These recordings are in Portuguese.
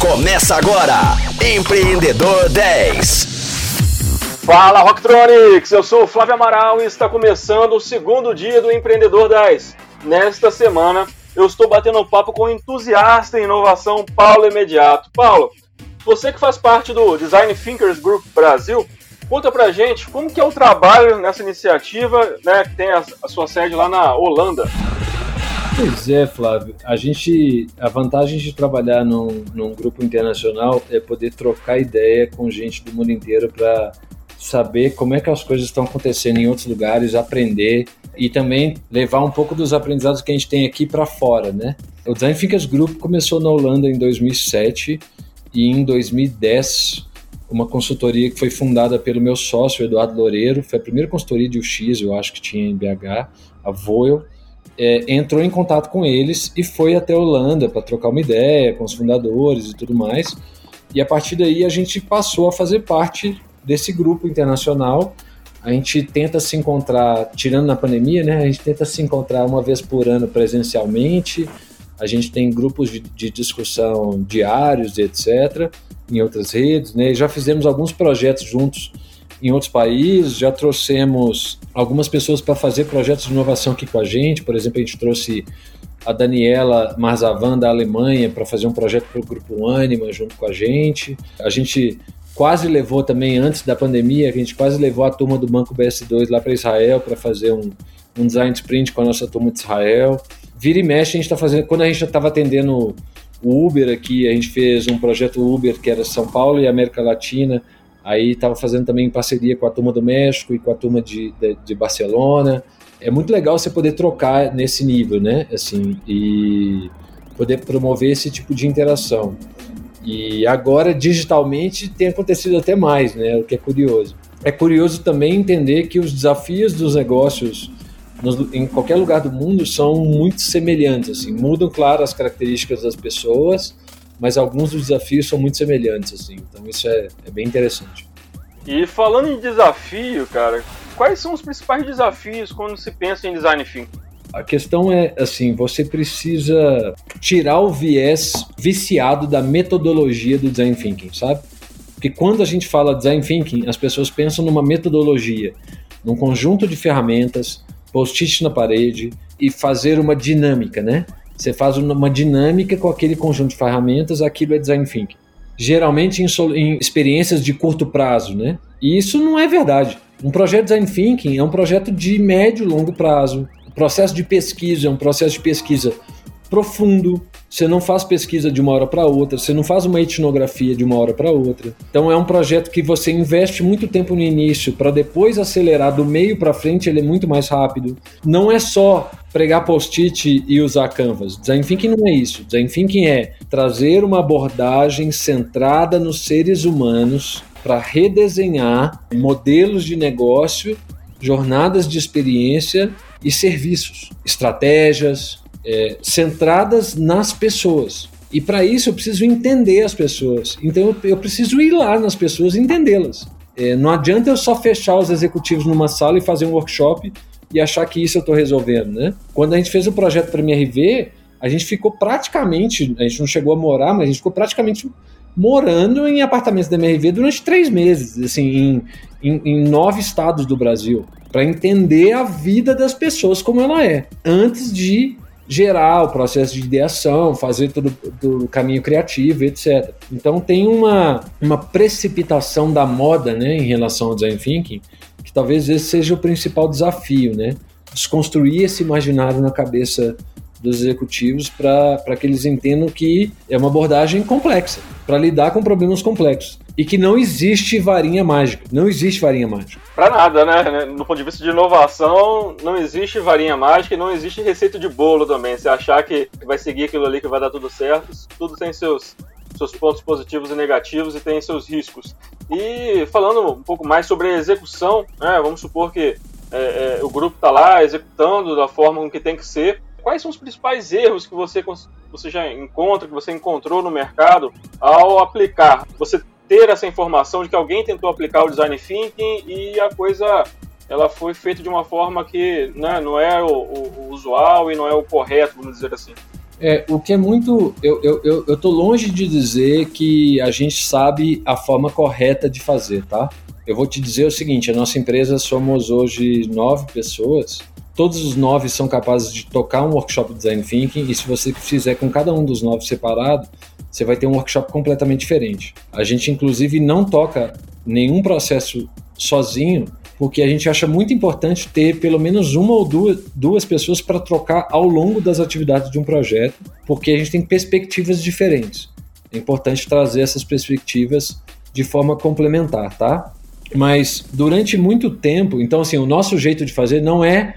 Começa agora, Empreendedor 10. Fala Rocktronics, eu sou o Flávio Amaral e está começando o segundo dia do Empreendedor 10. Nesta semana eu estou batendo um papo com o entusiasta em inovação Paulo Imediato. Paulo, você que faz parte do Design Thinkers Group Brasil, conta pra gente como que é o trabalho nessa iniciativa, né, que tem a, a sua sede lá na Holanda. Pois é, Flávio. A gente, a vantagem de trabalhar num, num grupo internacional é poder trocar ideia com gente do mundo inteiro para saber como é que as coisas estão acontecendo em outros lugares, aprender e também levar um pouco dos aprendizados que a gente tem aqui para fora, né? O Design Thinkers Group começou na Holanda em 2007 e em 2010 uma consultoria que foi fundada pelo meu sócio Eduardo Loureiro, foi a primeira consultoria de UX, eu acho que tinha em BH, a Voel é, entrou em contato com eles e foi até a Holanda para trocar uma ideia com os fundadores e tudo mais. E a partir daí a gente passou a fazer parte desse grupo internacional. A gente tenta se encontrar, tirando na pandemia, né? A gente tenta se encontrar uma vez por ano presencialmente. A gente tem grupos de, de discussão diários, etc., em outras redes, né? já fizemos alguns projetos juntos em outros países, já trouxemos algumas pessoas para fazer projetos de inovação aqui com a gente. Por exemplo, a gente trouxe a Daniela Marzavan da Alemanha para fazer um projeto para o Grupo Anima junto com a gente. A gente quase levou também, antes da pandemia, a gente quase levou a turma do Banco BS2 lá para Israel para fazer um, um design sprint com a nossa turma de Israel. Vira e mexe, a gente está fazendo. Quando a gente estava atendendo o Uber aqui, a gente fez um projeto Uber que era São Paulo e América Latina Aí estava fazendo também parceria com a turma do México e com a turma de, de, de, Barcelona. É muito legal você poder trocar nesse nível, né? Assim, e poder promover esse tipo de interação. E agora, digitalmente, tem acontecido até mais, né? O que é curioso. É curioso também entender que os desafios dos negócios nos, em qualquer lugar do mundo são muito semelhantes. Assim. Mudam, claro, as características das pessoas, mas alguns dos desafios são muito semelhantes, assim. Então isso é, é bem interessante. E falando em desafio, cara, quais são os principais desafios quando se pensa em design thinking? A questão é assim, você precisa tirar o viés viciado da metodologia do design thinking, sabe? Porque quando a gente fala design thinking, as pessoas pensam numa metodologia, num conjunto de ferramentas, post-it na parede e fazer uma dinâmica, né? Você faz uma dinâmica com aquele conjunto de ferramentas, aquilo é design thinking. Geralmente em, em experiências de curto prazo, né? E isso não é verdade. Um projeto design thinking é um projeto de médio e longo prazo. O processo de pesquisa é um processo de pesquisa profundo. Você não faz pesquisa de uma hora para outra, você não faz uma etnografia de uma hora para outra. Então é um projeto que você investe muito tempo no início para depois acelerar do meio para frente, ele é muito mais rápido. Não é só pregar post-it e usar Canvas. Design Thinking não é isso. Design Thinking é trazer uma abordagem centrada nos seres humanos para redesenhar modelos de negócio, jornadas de experiência e serviços, estratégias, é, centradas nas pessoas. E para isso eu preciso entender as pessoas. Então eu, preciso ir lá nas pessoas e entendê-las. É, não adianta eu só fechar os executivos numa sala e fazer um workshop e achar que isso eu estou resolvendo, né? Quando a gente fez o projeto para a MRV, a gente ficou praticamente, a gente não chegou a morar, mas a gente ficou praticamente morando em apartamentos da MRV durante três meses, assim, em, em, em nove estados do Brasil, para entender a vida das pessoas como ela é, antes de gerar o processo de ideação, fazer todo, o caminho criativo, etc. Então tem uma, uma precipitação da moda né, em relação ao design thinking, que talvez esse seja o principal desafio, né? Desconstruir esse imaginário na cabeça dos executivos para que eles entendam que é uma abordagem complexa, para lidar com problemas complexos. E que não existe varinha mágica. Não existe varinha mágica. Para nada, né? No ponto de vista de inovação, não existe varinha mágica e não existe receita de bolo também. Você achar que vai seguir aquilo ali que vai dar tudo certo, tudo tem seus, seus pontos positivos e negativos e tem seus riscos. E falando um pouco mais sobre a execução, né? vamos supor que é, é, o grupo está lá executando da forma que tem que ser quais são os principais erros que você, você já encontra, que você encontrou no mercado ao aplicar? Você ter essa informação de que alguém tentou aplicar o design thinking e a coisa ela foi feita de uma forma que né, não é o, o, o, usual e não é o correto, vamos dizer assim. É, o que é muito. Eu, eu, eu, eu tô longe de dizer que a gente sabe a forma correta de fazer, tá? Eu vou te dizer o seguinte: a nossa empresa somos hoje nove pessoas. Todos os nove são capazes de tocar um workshop de design thinking, e se você fizer com cada um dos nove separado, você vai ter um workshop completamente diferente. A gente, inclusive, não toca nenhum processo sozinho, porque a gente acha muito importante ter pelo menos uma ou duas, duas pessoas para trocar ao longo das atividades de um projeto, porque a gente tem perspectivas diferentes. É importante trazer essas perspectivas de forma complementar, tá? Mas durante muito tempo, então assim, o nosso jeito de fazer não é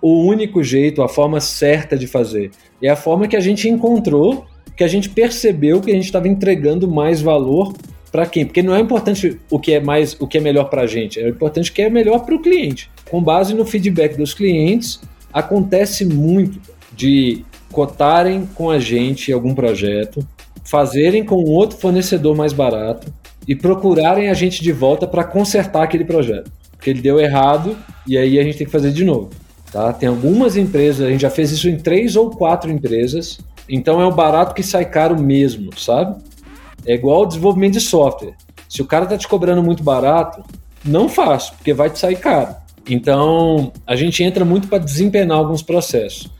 o único jeito, a forma certa de fazer. É a forma que a gente encontrou, que a gente percebeu que a gente estava entregando mais valor para quem? Porque não é importante o que é mais, o que é melhor para a gente, é importante o que é melhor para o cliente. Com base no feedback dos clientes, acontece muito de cotarem com a gente algum projeto, fazerem com outro fornecedor mais barato e procurarem a gente de volta para consertar aquele projeto. Porque ele deu errado e aí a gente tem que fazer de novo. Tá? Tem algumas empresas, a gente já fez isso em três ou quatro empresas, então é o barato que sai caro mesmo, sabe? É igual o desenvolvimento de software. Se o cara tá te cobrando muito barato, não faço, porque vai te sair caro. Então, a gente entra muito para desempenhar alguns processos.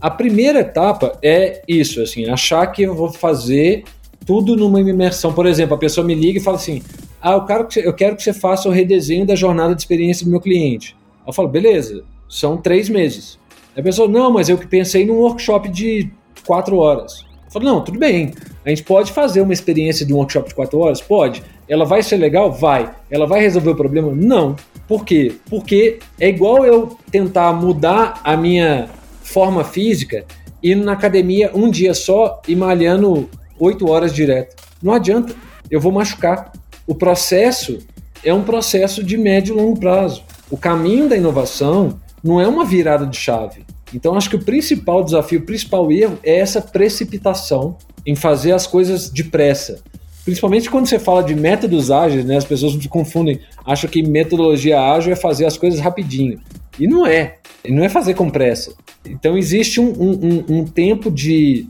A primeira etapa é isso, assim, achar que eu vou fazer tudo numa imersão. Por exemplo, a pessoa me liga e fala assim: "Ah, eu quero que você, eu quero que você faça o redesenho da jornada de experiência do meu cliente". Eu falo: "Beleza, são três meses". A pessoa: "Não, mas eu que pensei num workshop de quatro horas". Eu não, tudo bem. A gente pode fazer uma experiência de um workshop de quatro horas? Pode. Ela vai ser legal? Vai. Ela vai resolver o problema? Não. Por quê? Porque é igual eu tentar mudar a minha forma física indo na academia um dia só e malhando oito horas direto. Não adianta. Eu vou machucar. O processo é um processo de médio e longo prazo. O caminho da inovação não é uma virada de chave. Então, acho que o principal desafio, o principal erro é essa precipitação em fazer as coisas depressa. Principalmente quando você fala de métodos ágeis, né? As pessoas se confundem, acham que metodologia ágil é fazer as coisas rapidinho. E não é. E não é fazer com pressa. Então, existe um, um, um tempo de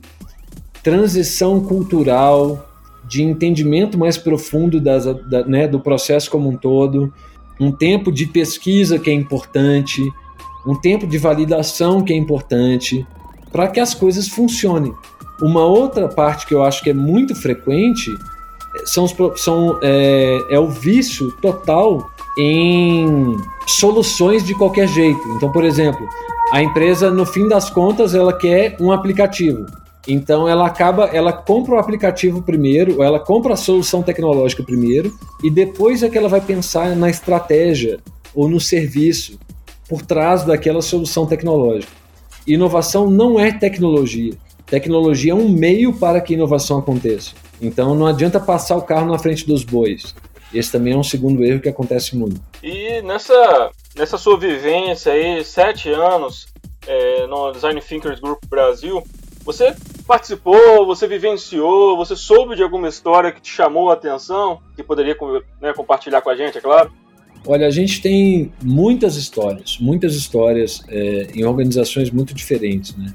transição cultural, de entendimento mais profundo das, da, né, do processo como um todo, um tempo de pesquisa que é importante, um tempo de validação que é importante para que as coisas funcionem. Uma outra parte que eu acho que é muito frequente são, os, são é, é o vício total em soluções de qualquer jeito. Então, por exemplo, a empresa, no fim das contas, ela quer um aplicativo. Então ela acaba, ela compra o aplicativo primeiro, ou ela compra a solução tecnológica primeiro, e depois é que ela vai pensar na estratégia ou no serviço por trás daquela solução tecnológica. Inovação não é tecnologia. Tecnologia é um meio para que inovação aconteça. Então não adianta passar o carro na frente dos bois. Esse também é um segundo erro que acontece muito. E nessa, nessa sua vivência aí, sete anos é, no Design Thinkers Group Brasil, você participou, você vivenciou, você soube de alguma história que te chamou a atenção, que poderia né, compartilhar com a gente, é claro? Olha, a gente tem muitas histórias, muitas histórias é, em organizações muito diferentes, né?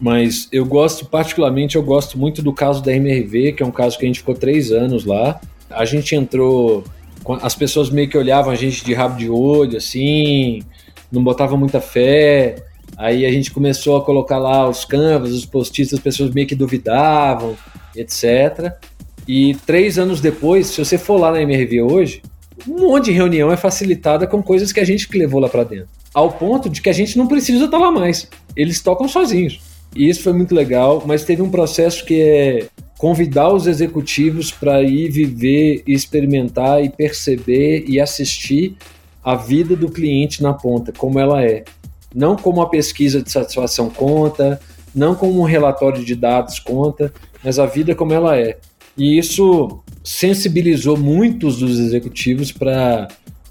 Mas eu gosto, particularmente, eu gosto muito do caso da MRV, que é um caso que a gente ficou três anos lá. A gente entrou, as pessoas meio que olhavam a gente de rabo de olho, assim, não botavam muita fé. Aí a gente começou a colocar lá os canvas, os post-its, as pessoas meio que duvidavam, etc. E três anos depois, se você for lá na MRV hoje, um monte de reunião é facilitada com coisas que a gente que levou lá para dentro. Ao ponto de que a gente não precisa estar lá mais. Eles tocam sozinhos. E isso foi muito legal, mas teve um processo que é convidar os executivos para ir viver, experimentar e perceber e assistir a vida do cliente na ponta, como ela é. Não como a pesquisa de satisfação conta, não como um relatório de dados conta, mas a vida como ela é. E isso sensibilizou muitos dos executivos para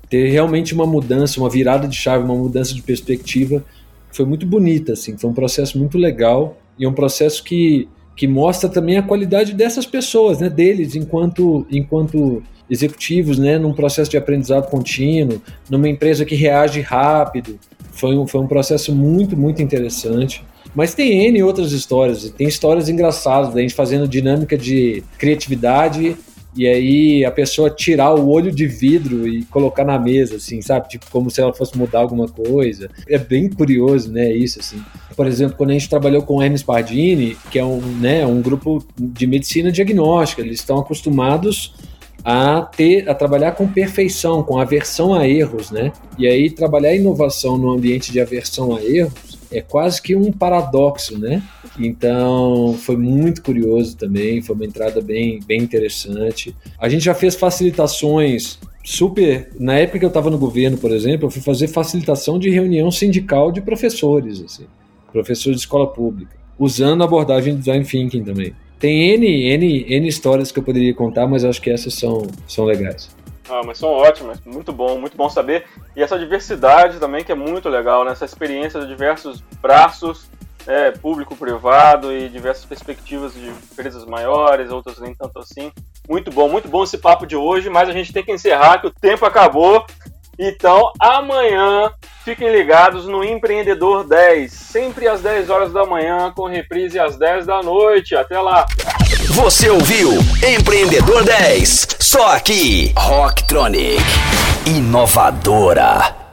ter realmente uma mudança, uma virada de chave, uma mudança de perspectiva. Foi muito bonita, assim, foi um processo muito legal e um processo que, que mostra também a qualidade dessas pessoas, né, deles enquanto, enquanto executivos, né, num processo de aprendizado contínuo, numa empresa que reage rápido. Foi um, foi um processo muito, muito interessante. Mas tem N outras histórias, tem histórias engraçadas da gente fazendo dinâmica de criatividade e aí a pessoa tirar o olho de vidro e colocar na mesa, assim, sabe? Tipo, como se ela fosse mudar alguma coisa. É bem curioso, né, isso, assim. Por exemplo, quando a gente trabalhou com o Hermes Pardini, que é um, né, um grupo de medicina diagnóstica, eles estão acostumados a ter a trabalhar com perfeição, com aversão a erros, né? E aí trabalhar inovação no ambiente de aversão a erros é quase que um paradoxo, né? Então foi muito curioso também, foi uma entrada bem, bem interessante. A gente já fez facilitações super. Na época que eu estava no governo, por exemplo, eu fui fazer facilitação de reunião sindical de professores, assim, professores de escola pública, usando a abordagem de design thinking também. Tem N, N, N histórias que eu poderia contar, mas acho que essas são, são legais. Ah, mas são ótimas, muito bom, muito bom saber. E essa diversidade também que é muito legal, né? Essa experiência de diversos braços, é, público, privado e diversas perspectivas de empresas maiores, outras nem tanto assim. Muito bom, muito bom esse papo de hoje, mas a gente tem que encerrar que o tempo acabou. Então, amanhã, fiquem ligados no Empreendedor 10, sempre às 10 horas da manhã, com reprise às 10 da noite. Até lá! Você ouviu Empreendedor 10, só aqui, Rocktronic, inovadora.